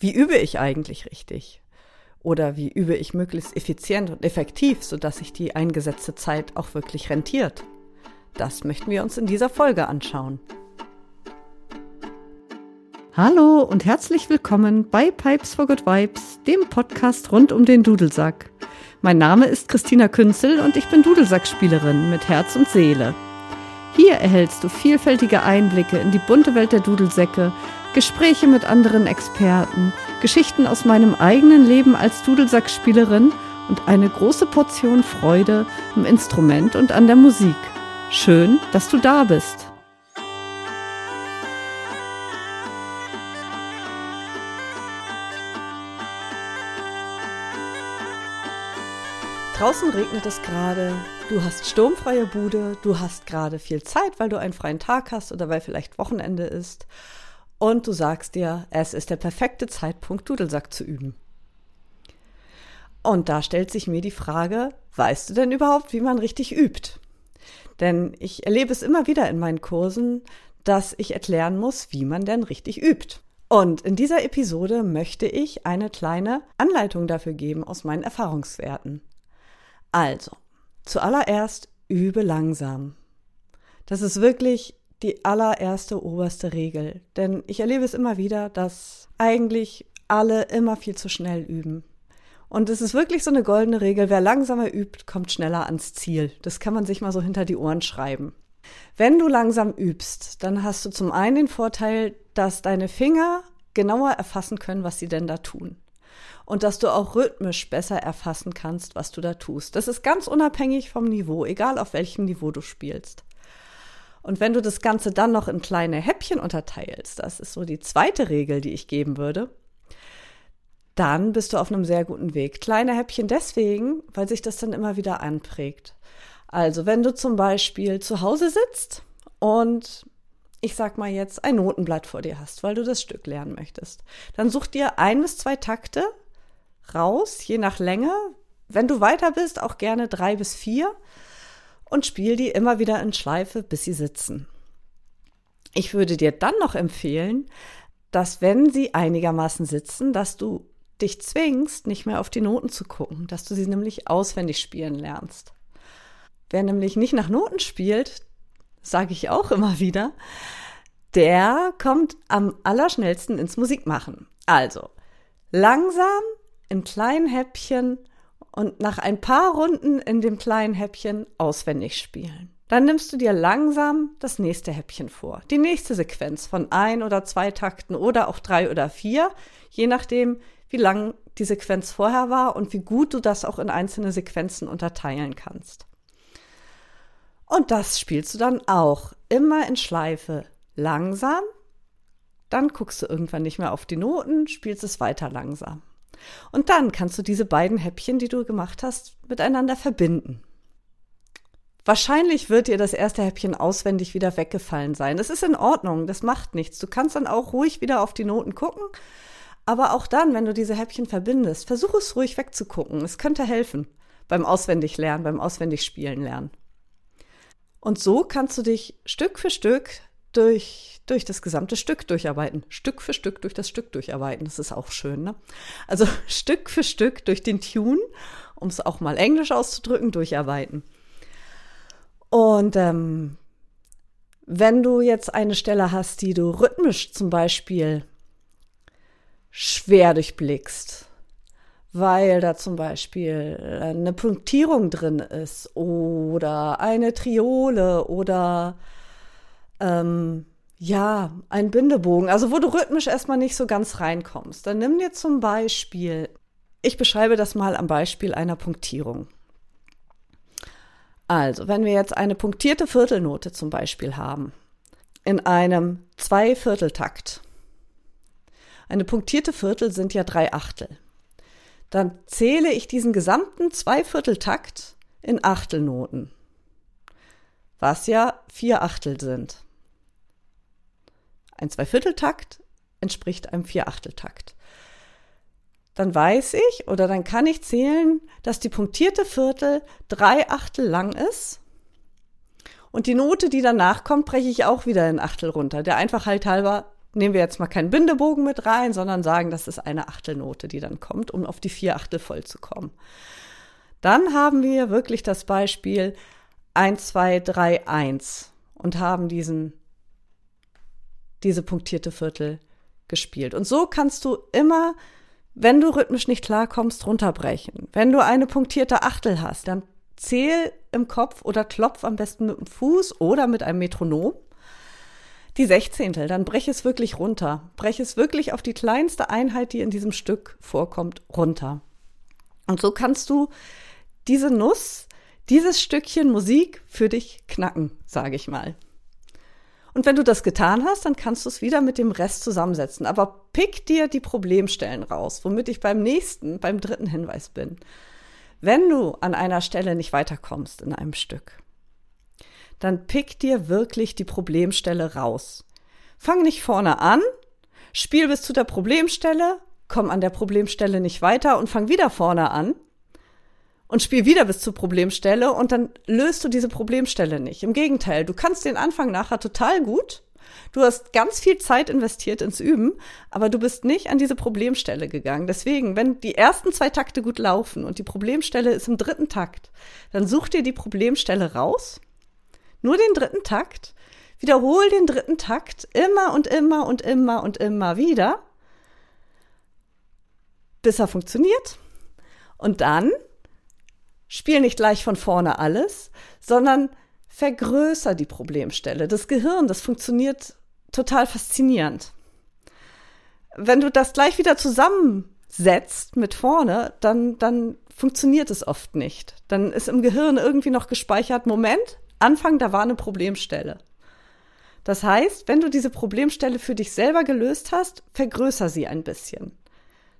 Wie übe ich eigentlich richtig? Oder wie übe ich möglichst effizient und effektiv, sodass sich die eingesetzte Zeit auch wirklich rentiert? Das möchten wir uns in dieser Folge anschauen. Hallo und herzlich willkommen bei Pipes for Good Vibes, dem Podcast rund um den Dudelsack. Mein Name ist Christina Künzel und ich bin Dudelsackspielerin mit Herz und Seele. Hier erhältst du vielfältige Einblicke in die bunte Welt der Dudelsäcke, Gespräche mit anderen Experten, Geschichten aus meinem eigenen Leben als Dudelsackspielerin und eine große Portion Freude am Instrument und an der Musik. Schön, dass du da bist. Draußen regnet es gerade, du hast sturmfreie Bude, du hast gerade viel Zeit, weil du einen freien Tag hast oder weil vielleicht Wochenende ist. Und du sagst dir, es ist der perfekte Zeitpunkt, Dudelsack zu üben. Und da stellt sich mir die Frage, weißt du denn überhaupt, wie man richtig übt? Denn ich erlebe es immer wieder in meinen Kursen, dass ich erklären muss, wie man denn richtig übt. Und in dieser Episode möchte ich eine kleine Anleitung dafür geben aus meinen Erfahrungswerten. Also, zuallererst übe langsam. Das ist wirklich die allererste oberste Regel. Denn ich erlebe es immer wieder, dass eigentlich alle immer viel zu schnell üben. Und es ist wirklich so eine goldene Regel, wer langsamer übt, kommt schneller ans Ziel. Das kann man sich mal so hinter die Ohren schreiben. Wenn du langsam übst, dann hast du zum einen den Vorteil, dass deine Finger genauer erfassen können, was sie denn da tun und dass du auch rhythmisch besser erfassen kannst, was du da tust. Das ist ganz unabhängig vom Niveau, egal auf welchem Niveau du spielst. Und wenn du das Ganze dann noch in kleine Häppchen unterteilst, das ist so die zweite Regel, die ich geben würde, dann bist du auf einem sehr guten Weg. Kleine Häppchen deswegen, weil sich das dann immer wieder anprägt. Also wenn du zum Beispiel zu Hause sitzt und ich sag mal jetzt ein Notenblatt vor dir hast, weil du das Stück lernen möchtest, dann such dir ein bis zwei Takte raus, je nach Länge. Wenn du weiter bist, auch gerne drei bis vier und spiel die immer wieder in Schleife, bis sie sitzen. Ich würde dir dann noch empfehlen, dass wenn sie einigermaßen sitzen, dass du dich zwingst, nicht mehr auf die Noten zu gucken, dass du sie nämlich auswendig spielen lernst. Wer nämlich nicht nach Noten spielt, sage ich auch immer wieder, der kommt am allerschnellsten ins Musikmachen. Also langsam in kleinen Häppchen und nach ein paar Runden in dem kleinen Häppchen auswendig spielen. Dann nimmst du dir langsam das nächste Häppchen vor. Die nächste Sequenz von ein oder zwei Takten oder auch drei oder vier, je nachdem, wie lang die Sequenz vorher war und wie gut du das auch in einzelne Sequenzen unterteilen kannst. Und das spielst du dann auch immer in Schleife langsam. Dann guckst du irgendwann nicht mehr auf die Noten, spielst es weiter langsam. Und dann kannst du diese beiden Häppchen, die du gemacht hast, miteinander verbinden. Wahrscheinlich wird dir das erste Häppchen auswendig wieder weggefallen sein. Das ist in Ordnung, das macht nichts. Du kannst dann auch ruhig wieder auf die Noten gucken. Aber auch dann, wenn du diese Häppchen verbindest, versuch es ruhig wegzugucken. Es könnte helfen beim Auswendiglernen, beim Auswendigspielen lernen. Und so kannst du dich Stück für Stück durch, durch das gesamte Stück durcharbeiten. Stück für Stück durch das Stück durcharbeiten. Das ist auch schön, ne? Also Stück für Stück durch den Tune, um es auch mal englisch auszudrücken, durcharbeiten. Und ähm, wenn du jetzt eine Stelle hast, die du rhythmisch zum Beispiel schwer durchblickst, weil da zum Beispiel eine Punktierung drin ist oder eine Triole oder ähm, ja, ein Bindebogen, also wo du rhythmisch erstmal nicht so ganz reinkommst. Dann nimm dir zum Beispiel, ich beschreibe das mal am Beispiel einer Punktierung. Also, wenn wir jetzt eine punktierte Viertelnote zum Beispiel haben, in einem Zweivierteltakt. Eine punktierte Viertel sind ja drei Achtel. Dann zähle ich diesen gesamten Zweivierteltakt in Achtelnoten, was ja vier Achtel sind. Ein Zweivierteltakt entspricht einem Vierachteltakt. Dann weiß ich oder dann kann ich zählen, dass die punktierte Viertel drei Achtel lang ist. Und die Note, die danach kommt, breche ich auch wieder in Achtel runter. Der Einfachheit halber nehmen wir jetzt mal keinen Bindebogen mit rein, sondern sagen, das ist eine Achtelnote, die dann kommt, um auf die vier Achtel voll zu kommen. Dann haben wir wirklich das Beispiel 1, 2, 3, 1 und haben diesen, diese punktierte Viertel gespielt. Und so kannst du immer, wenn du rhythmisch nicht klarkommst, runterbrechen. Wenn du eine punktierte Achtel hast, dann zähl im Kopf oder klopf am besten mit dem Fuß oder mit einem Metronom die Sechzehntel, dann brech es wirklich runter. Brech es wirklich auf die kleinste Einheit, die in diesem Stück vorkommt, runter. Und so kannst du diese Nuss, dieses Stückchen Musik für dich knacken, sage ich mal. Und wenn du das getan hast, dann kannst du es wieder mit dem Rest zusammensetzen. Aber pick dir die Problemstellen raus, womit ich beim nächsten, beim dritten Hinweis bin. Wenn du an einer Stelle nicht weiterkommst in einem Stück, dann pick dir wirklich die Problemstelle raus. Fang nicht vorne an, spiel bis zu der Problemstelle, komm an der Problemstelle nicht weiter und fang wieder vorne an und spiel wieder bis zur Problemstelle und dann löst du diese Problemstelle nicht. Im Gegenteil, du kannst den Anfang nachher total gut. Du hast ganz viel Zeit investiert ins Üben, aber du bist nicht an diese Problemstelle gegangen. Deswegen, wenn die ersten zwei Takte gut laufen und die Problemstelle ist im dritten Takt, dann such dir die Problemstelle raus nur den dritten Takt. Wiederhol den dritten Takt immer und immer und immer und immer wieder, bis er funktioniert. Und dann spiel nicht gleich von vorne alles, sondern vergrößer die Problemstelle. Das Gehirn, das funktioniert total faszinierend. Wenn du das gleich wieder zusammensetzt mit vorne, dann, dann funktioniert es oft nicht. Dann ist im Gehirn irgendwie noch gespeichert, Moment, Anfang, da war eine Problemstelle. Das heißt, wenn du diese Problemstelle für dich selber gelöst hast, vergrößer sie ein bisschen.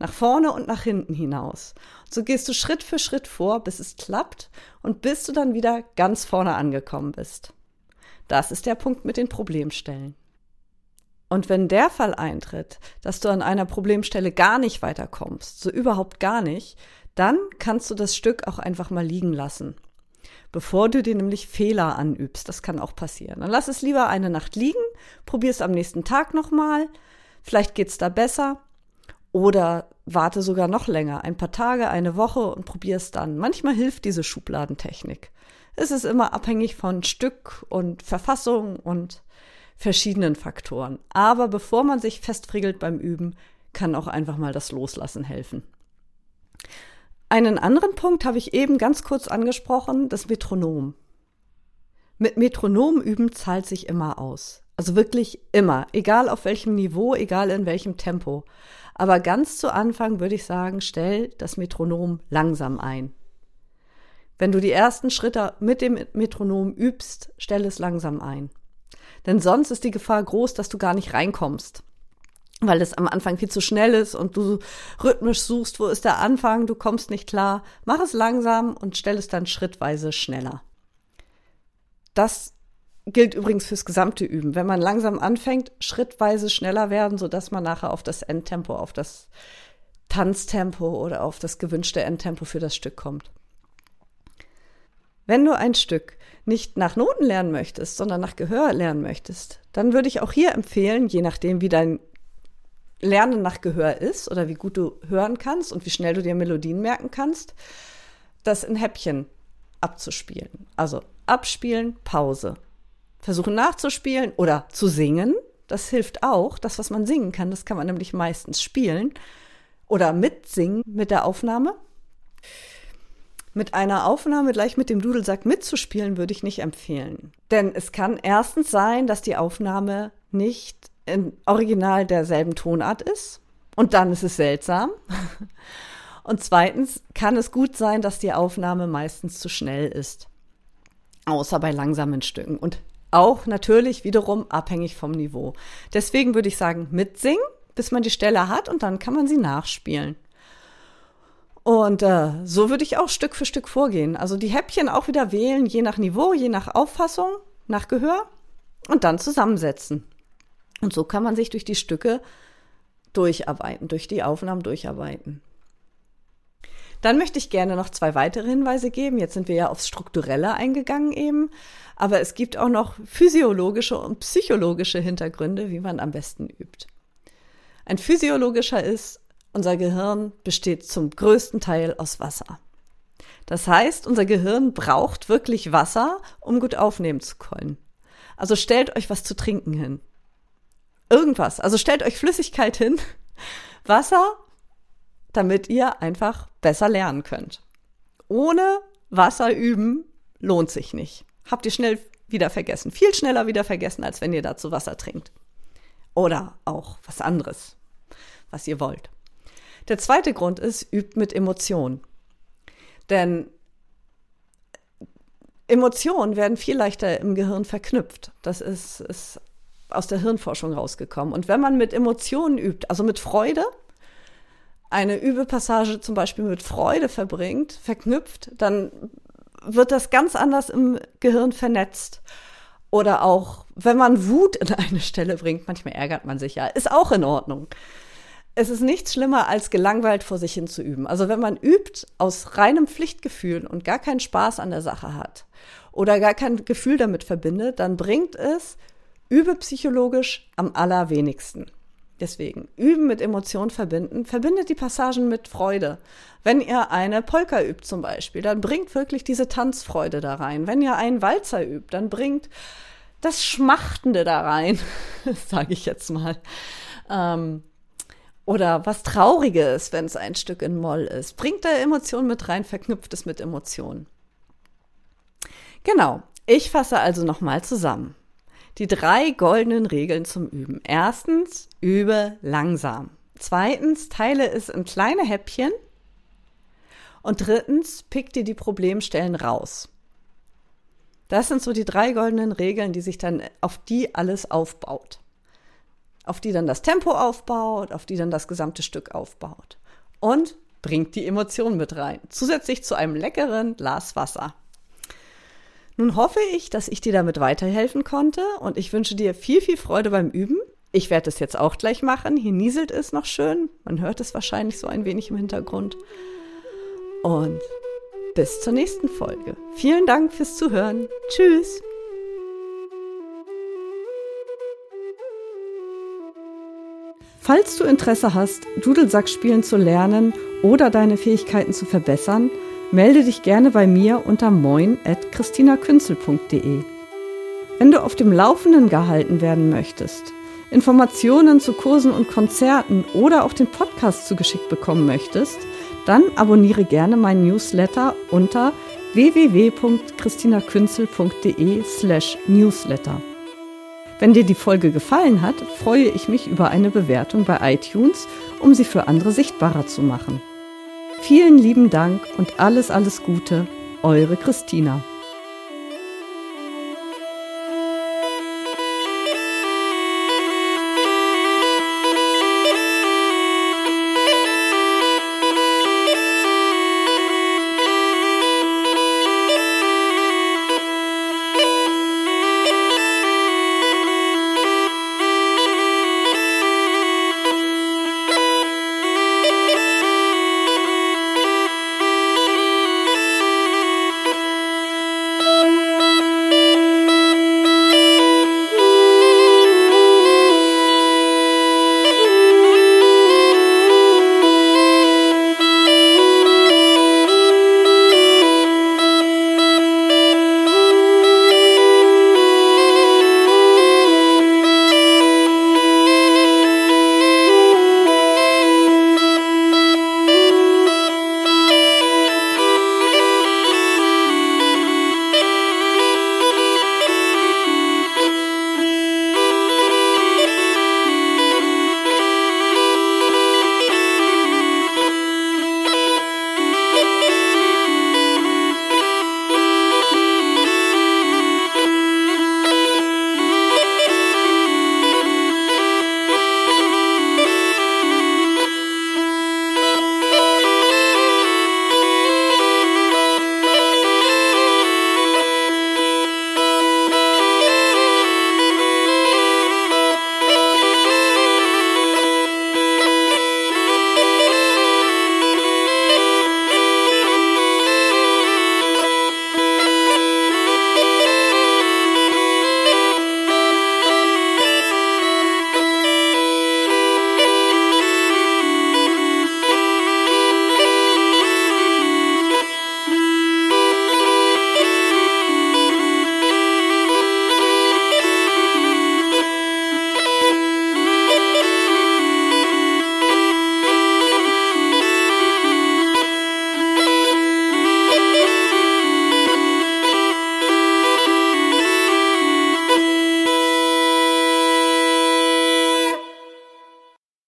Nach vorne und nach hinten hinaus. So gehst du Schritt für Schritt vor, bis es klappt und bis du dann wieder ganz vorne angekommen bist. Das ist der Punkt mit den Problemstellen. Und wenn der Fall eintritt, dass du an einer Problemstelle gar nicht weiterkommst, so überhaupt gar nicht, dann kannst du das Stück auch einfach mal liegen lassen bevor du dir nämlich Fehler anübst. Das kann auch passieren. Dann lass es lieber eine Nacht liegen, probier es am nächsten Tag nochmal. Vielleicht geht's da besser. Oder warte sogar noch länger, ein paar Tage, eine Woche und probier es dann. Manchmal hilft diese Schubladentechnik. Es ist immer abhängig von Stück und Verfassung und verschiedenen Faktoren. Aber bevor man sich festfriegelt beim Üben, kann auch einfach mal das Loslassen helfen. Einen anderen Punkt habe ich eben ganz kurz angesprochen, das Metronom. Mit Metronom üben zahlt sich immer aus. Also wirklich immer, egal auf welchem Niveau, egal in welchem Tempo. Aber ganz zu Anfang würde ich sagen, stell das Metronom langsam ein. Wenn du die ersten Schritte mit dem Metronom übst, stell es langsam ein. Denn sonst ist die Gefahr groß, dass du gar nicht reinkommst weil es am Anfang viel zu schnell ist und du rhythmisch suchst, wo ist der Anfang, du kommst nicht klar. Mach es langsam und stell es dann schrittweise schneller. Das gilt übrigens fürs gesamte Üben. Wenn man langsam anfängt, schrittweise schneller werden, sodass man nachher auf das Endtempo, auf das Tanztempo oder auf das gewünschte Endtempo für das Stück kommt. Wenn du ein Stück nicht nach Noten lernen möchtest, sondern nach Gehör lernen möchtest, dann würde ich auch hier empfehlen, je nachdem, wie dein Lernen nach Gehör ist oder wie gut du hören kannst und wie schnell du dir Melodien merken kannst, das in Häppchen abzuspielen. Also abspielen, Pause. Versuchen nachzuspielen oder zu singen. Das hilft auch. Das, was man singen kann, das kann man nämlich meistens spielen. Oder mitsingen mit der Aufnahme. Mit einer Aufnahme gleich mit dem Dudelsack mitzuspielen, würde ich nicht empfehlen. Denn es kann erstens sein, dass die Aufnahme nicht im Original derselben Tonart ist. Und dann ist es seltsam. Und zweitens kann es gut sein, dass die Aufnahme meistens zu schnell ist. Außer bei langsamen Stücken. Und auch natürlich wiederum abhängig vom Niveau. Deswegen würde ich sagen, mitsingen, bis man die Stelle hat und dann kann man sie nachspielen. Und äh, so würde ich auch Stück für Stück vorgehen. Also die Häppchen auch wieder wählen, je nach Niveau, je nach Auffassung, nach Gehör und dann zusammensetzen. Und so kann man sich durch die Stücke durcharbeiten, durch die Aufnahmen durcharbeiten. Dann möchte ich gerne noch zwei weitere Hinweise geben. Jetzt sind wir ja aufs Strukturelle eingegangen eben. Aber es gibt auch noch physiologische und psychologische Hintergründe, wie man am besten übt. Ein physiologischer ist, unser Gehirn besteht zum größten Teil aus Wasser. Das heißt, unser Gehirn braucht wirklich Wasser, um gut aufnehmen zu können. Also stellt euch was zu trinken hin. Irgendwas. Also stellt euch Flüssigkeit hin, Wasser, damit ihr einfach besser lernen könnt. Ohne Wasser üben lohnt sich nicht. Habt ihr schnell wieder vergessen. Viel schneller wieder vergessen, als wenn ihr dazu Wasser trinkt. Oder auch was anderes, was ihr wollt. Der zweite Grund ist, übt mit Emotionen. Denn Emotionen werden viel leichter im Gehirn verknüpft. Das ist, ist aus der Hirnforschung rausgekommen. Und wenn man mit Emotionen übt, also mit Freude, eine Übepassage zum Beispiel mit Freude verbringt, verknüpft, dann wird das ganz anders im Gehirn vernetzt. Oder auch, wenn man Wut in eine Stelle bringt, manchmal ärgert man sich ja, ist auch in Ordnung. Es ist nichts schlimmer, als gelangweilt vor sich hin zu üben. Also wenn man übt aus reinem Pflichtgefühl und gar keinen Spaß an der Sache hat oder gar kein Gefühl damit verbindet, dann bringt es übepsychologisch am allerwenigsten. Deswegen, üben mit Emotionen verbinden, verbindet die Passagen mit Freude. Wenn ihr eine Polka übt zum Beispiel, dann bringt wirklich diese Tanzfreude da rein. Wenn ihr einen Walzer übt, dann bringt das Schmachtende da rein, sage ich jetzt mal. Ähm, oder was Trauriges, wenn es ein Stück in Moll ist. Bringt da Emotionen mit rein, verknüpft es mit Emotionen. Genau, ich fasse also nochmal zusammen. Die drei goldenen Regeln zum Üben. Erstens, übe langsam. Zweitens, teile es in kleine Häppchen. Und drittens, pick dir die Problemstellen raus. Das sind so die drei goldenen Regeln, die sich dann auf die alles aufbaut. Auf die dann das Tempo aufbaut, auf die dann das gesamte Stück aufbaut. Und bringt die Emotionen mit rein. Zusätzlich zu einem leckeren Glas Wasser. Nun hoffe ich, dass ich dir damit weiterhelfen konnte und ich wünsche dir viel, viel Freude beim Üben. Ich werde es jetzt auch gleich machen. Hier nieselt es noch schön. Man hört es wahrscheinlich so ein wenig im Hintergrund. Und bis zur nächsten Folge. Vielen Dank fürs Zuhören. Tschüss. Falls du Interesse hast, Dudelsack spielen zu lernen oder deine Fähigkeiten zu verbessern, melde dich gerne bei mir unter moin.christinakünzel.de. Wenn du auf dem Laufenden gehalten werden möchtest, Informationen zu Kursen und Konzerten oder auch den Podcast zugeschickt bekommen möchtest, dann abonniere gerne meinen Newsletter unter www.christinakünzel.de slash newsletter. Wenn dir die Folge gefallen hat, freue ich mich über eine Bewertung bei iTunes, um sie für andere sichtbarer zu machen. Vielen lieben Dank und alles, alles Gute, eure Christina.